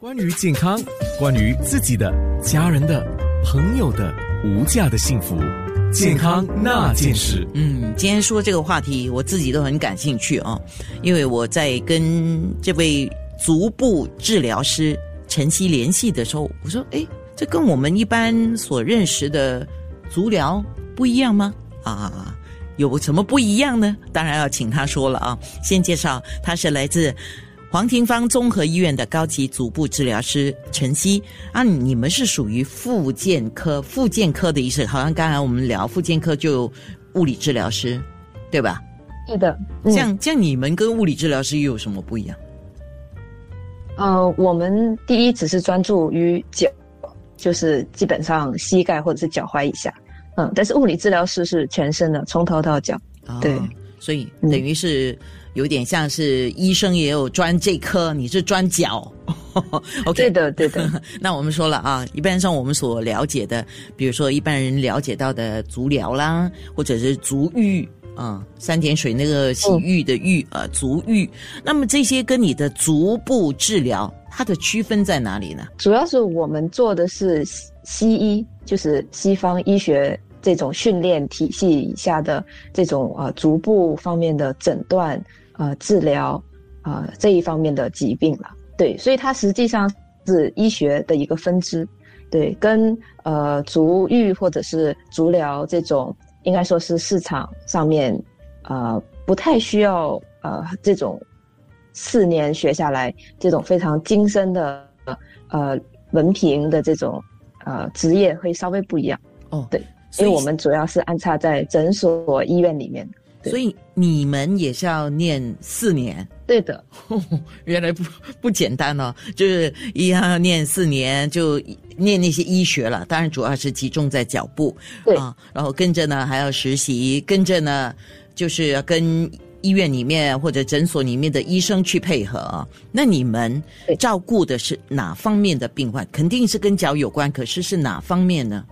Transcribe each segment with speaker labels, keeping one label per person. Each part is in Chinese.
Speaker 1: 关于健康，关于自己的、家人的、朋友的无价的幸福，健康那件事。
Speaker 2: 嗯，今天说这个话题，我自己都很感兴趣啊，因为我在跟这位足部治疗师晨曦联系的时候，我说：“哎，这跟我们一般所认识的足疗不一样吗？”啊，有什么不一样呢？当然要请他说了啊。先介绍，他是来自。黄庭芳综合医院的高级足部治疗师陈曦啊，你们是属于复健科，复健科的医生，好像刚才我们聊复健科就物理治疗师，对吧？
Speaker 3: 是的，
Speaker 2: 像像你们跟物理治疗师又有什么不一样？
Speaker 3: 呃，我们第一只是专注于脚，就是基本上膝盖或者是脚踝以下，嗯，但是物理治疗师是全身的，从头到脚，对，
Speaker 2: 所以等于是。有点像是医生也有专这科，你是专脚，OK？
Speaker 3: 对的，对的。
Speaker 2: 那我们说了啊，一般上我们所了解的，比如说一般人了解到的足疗啦，或者是足浴啊，三点水那个洗浴的浴啊，足浴。那么这些跟你的足部治疗，它的区分在哪里呢？
Speaker 3: 主要是我们做的是西医，就是西方医学。这种训练体系以下的这种呃足部方面的诊断呃治疗啊这一方面的疾病了，对，所以它实际上是医学的一个分支，对，跟呃足浴或者是足疗这种应该说是市场上面呃不太需要呃这种四年学下来这种非常精深的呃文凭的这种呃职业会稍微不一样
Speaker 2: 哦，
Speaker 3: 对。因为我们主要是安插在诊所、医院里面，
Speaker 2: 所以你们也是要念四年。
Speaker 3: 对的，
Speaker 2: 原来不不简单哦，就是一样要念四年，就念那些医学了。当然，主要是集中在脚部
Speaker 3: 啊，
Speaker 2: 然后跟着呢还要实习，跟着呢就是要跟医院里面或者诊所里面的医生去配合啊。那你们照顾的是哪方面的病患？肯定是跟脚有关，可是是哪方面呢？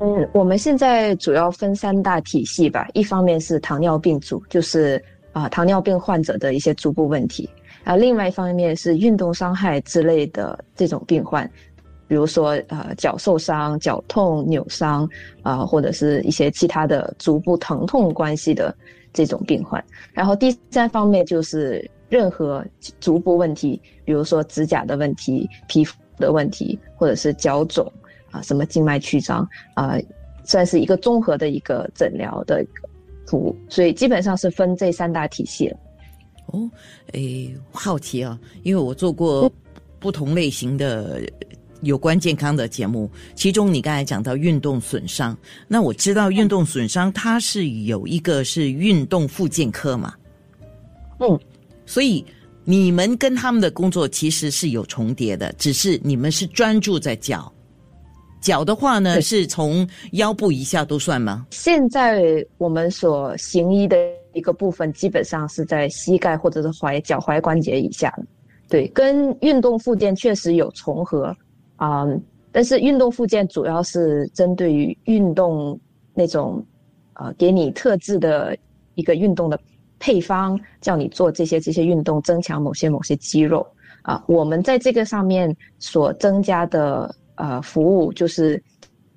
Speaker 3: 嗯，我们现在主要分三大体系吧。一方面是糖尿病组，就是啊糖尿病患者的一些足部问题啊；另外一方面是运动伤害之类的这种病患，比如说呃脚受伤、脚痛、扭伤啊，或者是一些其他的足部疼痛关系的这种病患。然后第三方面就是任何足部问题，比如说指甲的问题、皮肤的问题，或者是脚肿。啊，什么静脉曲张啊，算是一个综合的一个诊疗的服务，所以基本上是分这三大体系了。
Speaker 2: 哦，诶，好奇啊，因为我做过不同类型的有关健康的节目，其中你刚才讲到运动损伤，那我知道运动损伤它是有一个是运动复健科嘛，
Speaker 3: 嗯，
Speaker 2: 所以你们跟他们的工作其实是有重叠的，只是你们是专注在脚。脚的话呢，是从腰部以下都算吗？
Speaker 3: 现在我们所行医的一个部分，基本上是在膝盖或者是踝脚踝关节以下。对，跟运动附件确实有重合啊，但是运动附件主要是针对于运动那种，呃，给你特制的一个运动的配方，叫你做这些这些运动，增强某些某些肌肉啊。我们在这个上面所增加的。呃，服务就是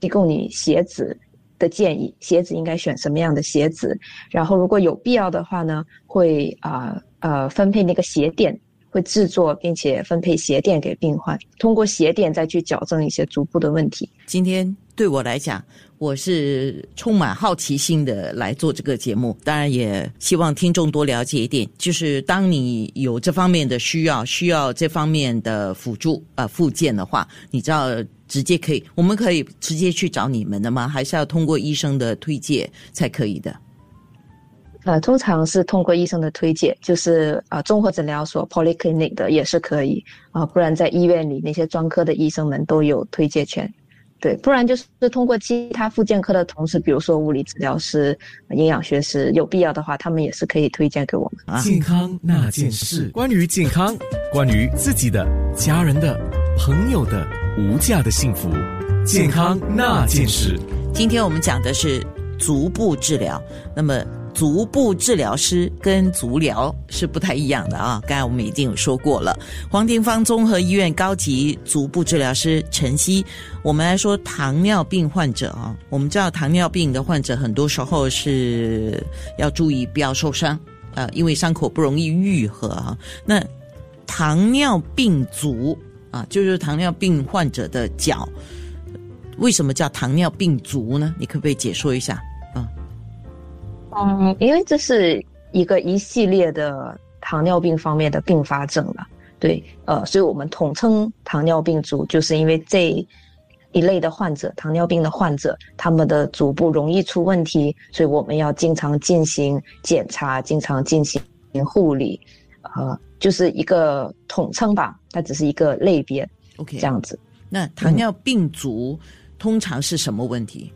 Speaker 3: 提供你鞋子的建议，鞋子应该选什么样的鞋子，然后如果有必要的话呢，会啊呃分配那个鞋垫，会制作并且分配鞋垫给病患，通过鞋垫再去矫正一些足部的问题。
Speaker 2: 今天对我来讲。我是充满好奇心的来做这个节目，当然也希望听众多了解一点。就是当你有这方面的需要，需要这方面的辅助啊附件的话，你知道直接可以，我们可以直接去找你们的吗？还是要通过医生的推荐才可以的？
Speaker 3: 呃，通常是通过医生的推荐，就是啊，综合诊疗所 polyclinic 的也是可以啊，不然在医院里那些专科的医生们都有推荐权。对，不然就是通过其他复健科的同事，比如说物理治疗师、营养学师，有必要的话，他们也是可以推荐给我们。
Speaker 1: 健康那件事，关于健康，关于自己的、家人的、朋友的无价的幸福，健康那件事。
Speaker 2: 今天我们讲的是足部治疗，那么足部治疗师跟足疗是不太一样的啊。刚才我们已经有说过了，黄庭芳综合医院高级足部治疗师陈曦。我们来说糖尿病患者啊，我们知道糖尿病的患者很多时候是要注意不要受伤啊，因为伤口不容易愈合啊。那糖尿病足啊，就是糖尿病患者的脚，为什么叫糖尿病足呢？你可不可以解说一下？
Speaker 3: 嗯，因为这是一个一系列的糖尿病方面的并发症了，对，呃，所以我们统称糖尿病足，就是因为这一类的患者，糖尿病的患者，他们的足部容易出问题，所以我们要经常进行检查，经常进行护理，呃，就是一个统称吧，它只是一个类别
Speaker 2: ，OK，
Speaker 3: 这样子。
Speaker 2: 那糖尿病足通常是什么问题？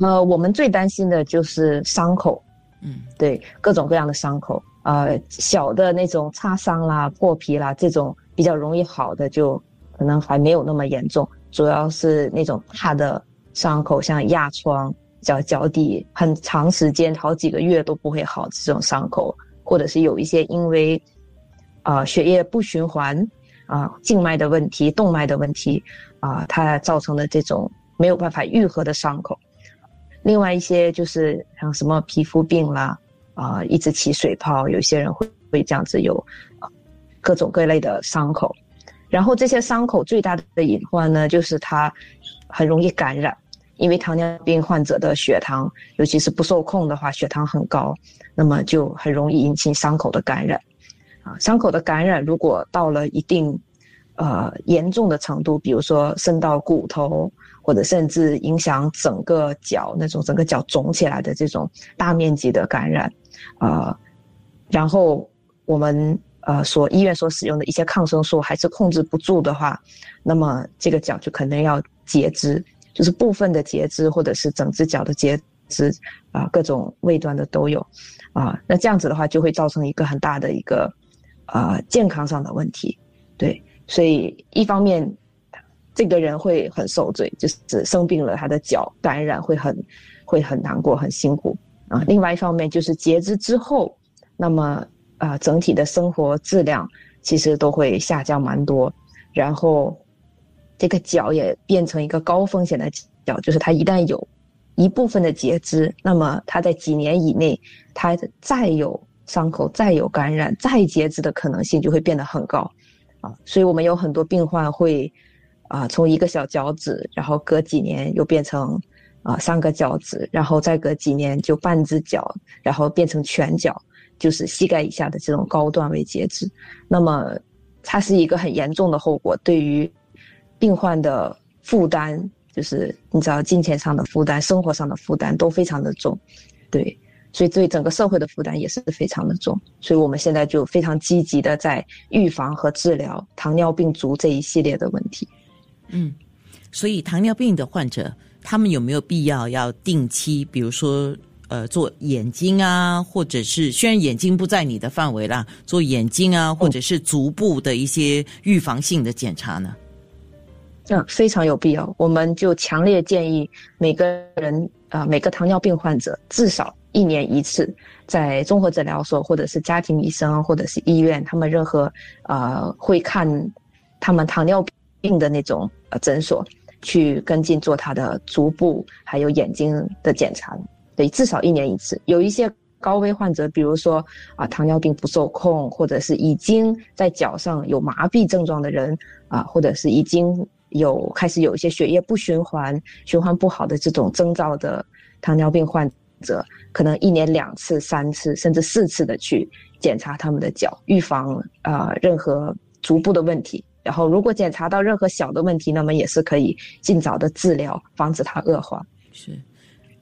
Speaker 3: 呃，我们最担心的就是伤口，
Speaker 2: 嗯，
Speaker 3: 对，各种各样的伤口，呃，小的那种擦伤啦、破皮啦，这种比较容易好的，就可能还没有那么严重。主要是那种大的伤口，像压疮、脚脚底很长时间、好几个月都不会好这种伤口，或者是有一些因为啊血液不循环啊、静脉的问题、动脉的问题啊，它造成的这种没有办法愈合的伤口。另外一些就是像什么皮肤病啦，啊，一直起水泡，有些人会会这样子有，啊，各种各类的伤口，然后这些伤口最大的隐患呢，就是它很容易感染，因为糖尿病患者的血糖，尤其是不受控的话，血糖很高，那么就很容易引起伤口的感染，啊，伤口的感染如果到了一定，呃，严重的程度，比如说渗到骨头。或者甚至影响整个脚那种整个脚肿起来的这种大面积的感染，啊，然后我们呃所医院所使用的一些抗生素还是控制不住的话，那么这个脚就可能要截肢，就是部分的截肢或者是整只脚的截肢啊，各种位端的都有，啊，那这样子的话就会造成一个很大的一个啊健康上的问题，对，所以一方面。这个人会很受罪，就是生病了，他的脚感染会很，会很难过，很辛苦啊。另外一方面就是截肢之后，那么啊，整体的生活质量其实都会下降蛮多。然后，这个脚也变成一个高风险的脚，就是他一旦有一部分的截肢，那么他在几年以内，他再有伤口、再有感染、再截肢的可能性就会变得很高啊。所以我们有很多病患会。啊，从一个小脚趾，然后隔几年又变成啊三个脚趾，然后再隔几年就半只脚，然后变成全脚，就是膝盖以下的这种高段位截肢。那么它是一个很严重的后果，对于病患的负担，就是你知道金钱上的负担、生活上的负担都非常的重，对，所以对整个社会的负担也是非常的重。所以我们现在就非常积极的在预防和治疗糖尿病足这一系列的问题。
Speaker 2: 嗯，所以糖尿病的患者，他们有没有必要要定期，比如说呃做眼睛啊，或者是虽然眼睛不在你的范围啦，做眼睛啊，或者是足部的一些预防性的检查呢？
Speaker 3: 嗯，非常有必要。我们就强烈建议每个人啊，每个糖尿病患者至少一年一次，在综合诊疗所或者是家庭医生或者是医院，他们任何呃会看他们糖尿病。病的那种呃诊所去跟进做他的足部还有眼睛的检查，对，至少一年一次。有一些高危患者，比如说啊糖尿病不受控，或者是已经在脚上有麻痹症状的人啊，或者是已经有开始有一些血液不循环、循环不好的这种征兆的糖尿病患者，可能一年两次、三次甚至四次的去检查他们的脚，预防啊任何足部的问题。然后，如果检查到任何小的问题，那么也是可以尽早的治疗，防止它恶化。
Speaker 2: 是，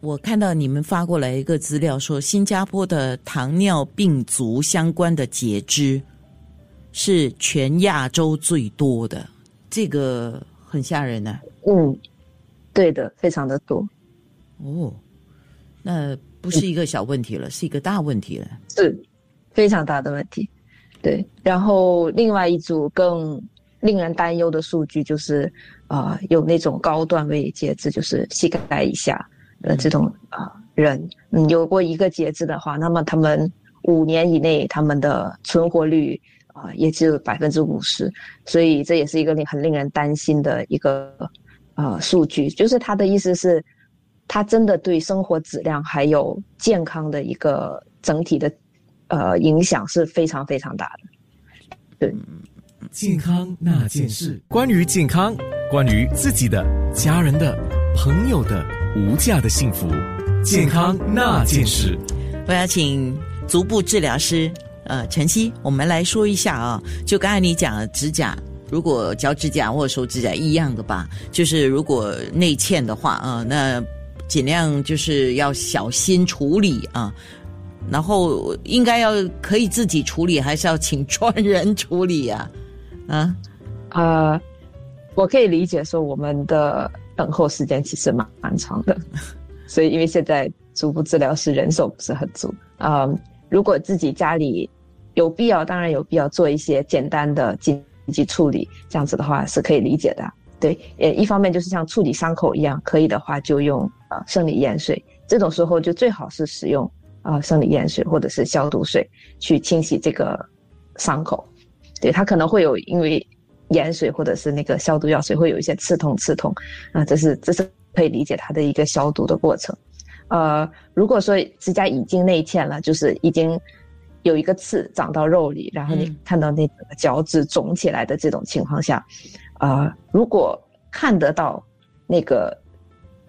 Speaker 2: 我看到你们发过来一个资料，说新加坡的糖尿病足相关的截肢是全亚洲最多的，这个很吓人呢。
Speaker 3: 嗯，对的，非常的多。
Speaker 2: 哦，那不是一个小问题了，是一个大问题了。
Speaker 3: 是，非常大的问题。对，然后另外一组更。令人担忧的数据就是，啊，有那种高段位截肢，就是膝盖以下的这种啊人，嗯，有过一个截肢的话，那么他们五年以内他们的存活率啊、也只有百分之五十，所以这也是一个令很令人担心的一个呃数据。就是他的意思是，他真的对生活质量还有健康的一个整体的呃影响是非常非常大的。对，
Speaker 1: 健康那件事，关于健康，关于自己的、家人的、朋友的无价的幸福，健康那件事。
Speaker 2: 我要请足部治疗师呃晨曦，我们来说一下啊，就刚才你讲的指甲。如果脚指甲或者手指甲一样的吧，就是如果内嵌的话啊、那尽量就是要小心处理啊。然后应该要可以自己处理，还是要请专人处理呀、啊？
Speaker 3: 呃，我可以理解说我们的等候时间其实蛮蛮长的，所以因为现在足部治疗师人手不是很足啊、如果自己家里有必要，当然有必要做一些简单的紧急处理，这样子的话是可以理解的。对，也，一方面就是像处理伤口一样，可以的话就用呃生理盐水，这种时候就最好是使用啊、呃生理盐水或者是消毒水去清洗这个伤口。对，它可能会有因为盐水或者是那个消毒药水会有一些刺痛刺痛啊、这是这是可以理解它的一个消毒的过程。呃，如果说指甲已经内嵌了，就是已经有一个刺长到肉里，然后你
Speaker 2: 嗯
Speaker 3: 看到那个脚趾肿起来的这种情况下，呃，如果看得到那个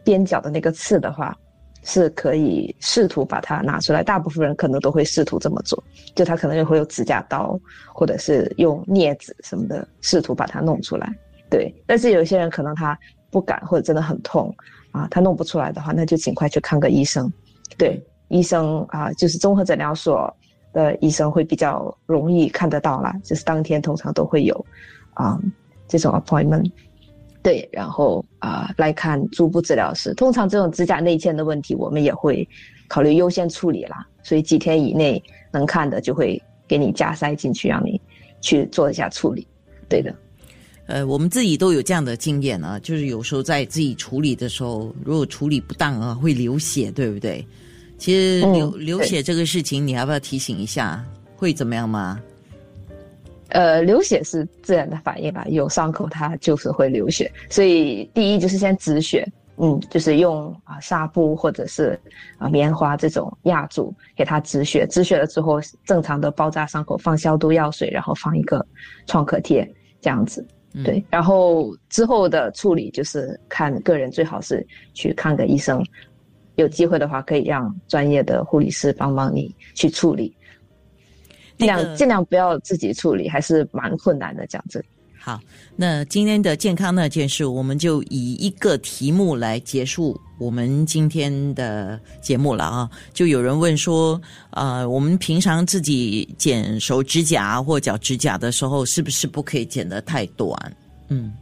Speaker 3: 边角的那个刺的话，是可以试图把它拿出来。大部分人可能都会试图这么做，就他可能会有指甲刀，或者是用镊子什么的，试图把它弄出来。对，但是有些人可能他不敢，或者真的很痛啊，他弄不出来的话，那就尽快去看个医生。对，医生啊，就是综合诊疗所的医生会比较容易看得到啦，就是当天通常都会有啊这种 appointment。对，然后啊、来看足部治疗师。通常这种指甲内嵌的问题，我们也会考虑优先处理啦。所以几天以内能看的，就会给你加塞进去，让你去做一下处理。对的，
Speaker 2: 呃，我们自己都有这样的经验啊，就是有时候在自己处理的时候，如果处理不当啊，会流血，对不对？其实
Speaker 3: 嗯
Speaker 2: 流、流血这个事情，你要不要提醒一下？会怎么样吗？
Speaker 3: 呃，流血是自然的反应吧，有伤口它就是会流血，所以第一就是先止血，嗯，就是用啊纱布或者是啊棉花这种压住给它止血，止血了之后正常的包扎伤口，放消毒药水，然后放一个创可贴这样子，
Speaker 2: 嗯
Speaker 3: 对，然后之后的处理就是看个人，最好是去看个医生，有机会的话可以让专业的护理师帮帮你去处理。尽
Speaker 2: 那个
Speaker 3: 量尽量不要自己处理，还是蛮困难的。讲真，
Speaker 2: 好，那今天的健康那件事，我们就以一个题目来结束我们今天的节目了啊。就有人问说，呃，我们平常自己剪手指甲或脚指甲的时候，是不是不可以剪得太短？嗯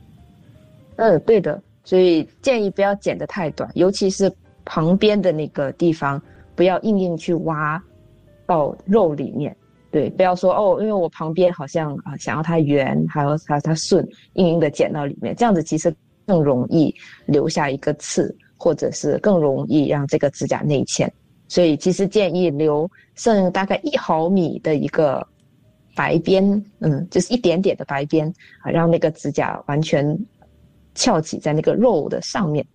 Speaker 3: 嗯，对的，所以建议不要剪得太短，尤其是旁边的那个地方，不要硬硬去挖到肉里面。对，不要说哦，因为我旁边好像啊想要它圆，还有它它顺，硬硬的剪到里面，这样子其实更容易留下一个刺，或者是更容易让这个指甲内嵌。所以其实建议留剩大概一毫米的一个白边，嗯，就是一点点的白边啊，让那个指甲完全翘起在那个肉的上面，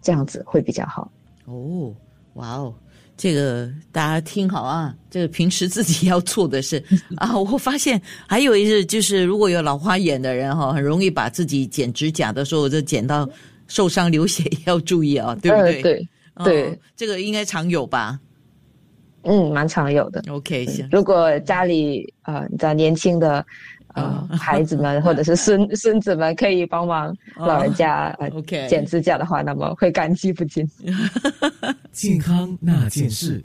Speaker 3: 这样子会比较好。
Speaker 2: 哦，哇哦，这个大家听好啊，这个平时自己要做的事 啊。我发现还有一个就是，如果有老花眼的人哈，很容易把自己剪指甲的时候就剪到受伤流血，也要注意啊，对不对？
Speaker 3: 呃、对，
Speaker 2: 哦
Speaker 3: 对
Speaker 2: 这个应该常有吧
Speaker 3: 嗯，蛮常有的。
Speaker 2: ？OK，行，
Speaker 3: 如果家里啊，你知道年轻的呃
Speaker 2: 哦
Speaker 3: 孩子们或者是孙 孙子们可以帮忙老人家、剪指甲的话，那么会感激不尽。
Speaker 1: 健康那件事。